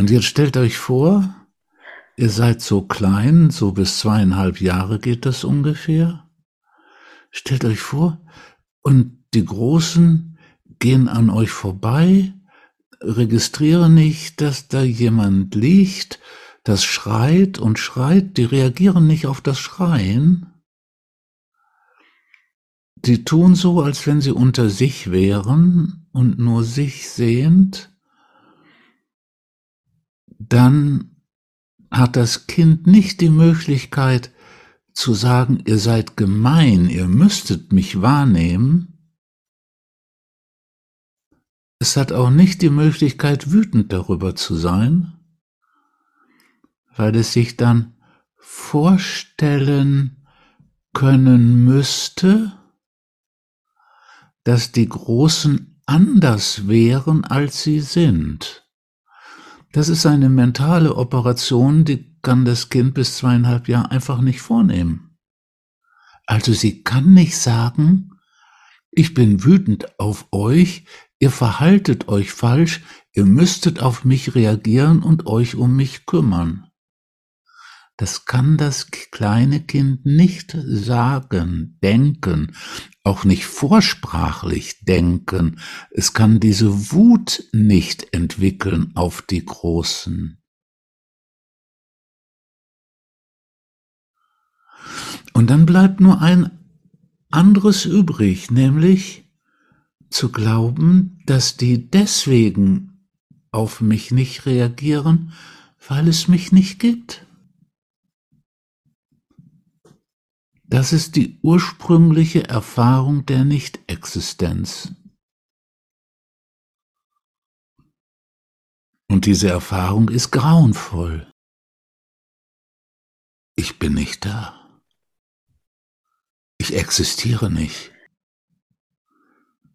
Und jetzt stellt euch vor, ihr seid so klein, so bis zweieinhalb Jahre geht das ungefähr. Stellt euch vor, und die Großen gehen an euch vorbei, registrieren nicht, dass da jemand liegt, das schreit und schreit, die reagieren nicht auf das Schreien. Die tun so, als wenn sie unter sich wären und nur sich sehend. Dann hat das Kind nicht die Möglichkeit zu sagen, ihr seid gemein, ihr müsstet mich wahrnehmen. Es hat auch nicht die Möglichkeit, wütend darüber zu sein weil es sich dann vorstellen können müsste, dass die Großen anders wären, als sie sind. Das ist eine mentale Operation, die kann das Kind bis zweieinhalb Jahre einfach nicht vornehmen. Also sie kann nicht sagen, ich bin wütend auf euch, ihr verhaltet euch falsch, ihr müsstet auf mich reagieren und euch um mich kümmern. Das kann das kleine Kind nicht sagen, denken, auch nicht vorsprachlich denken. Es kann diese Wut nicht entwickeln auf die Großen. Und dann bleibt nur ein anderes übrig, nämlich zu glauben, dass die deswegen auf mich nicht reagieren, weil es mich nicht gibt. Das ist die ursprüngliche Erfahrung der Nichtexistenz. Und diese Erfahrung ist grauenvoll. Ich bin nicht da. Ich existiere nicht.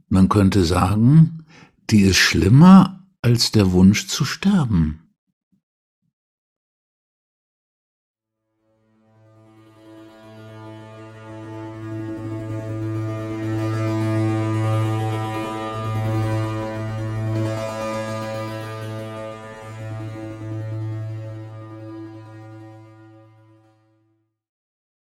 Man könnte sagen, die ist schlimmer als der Wunsch zu sterben.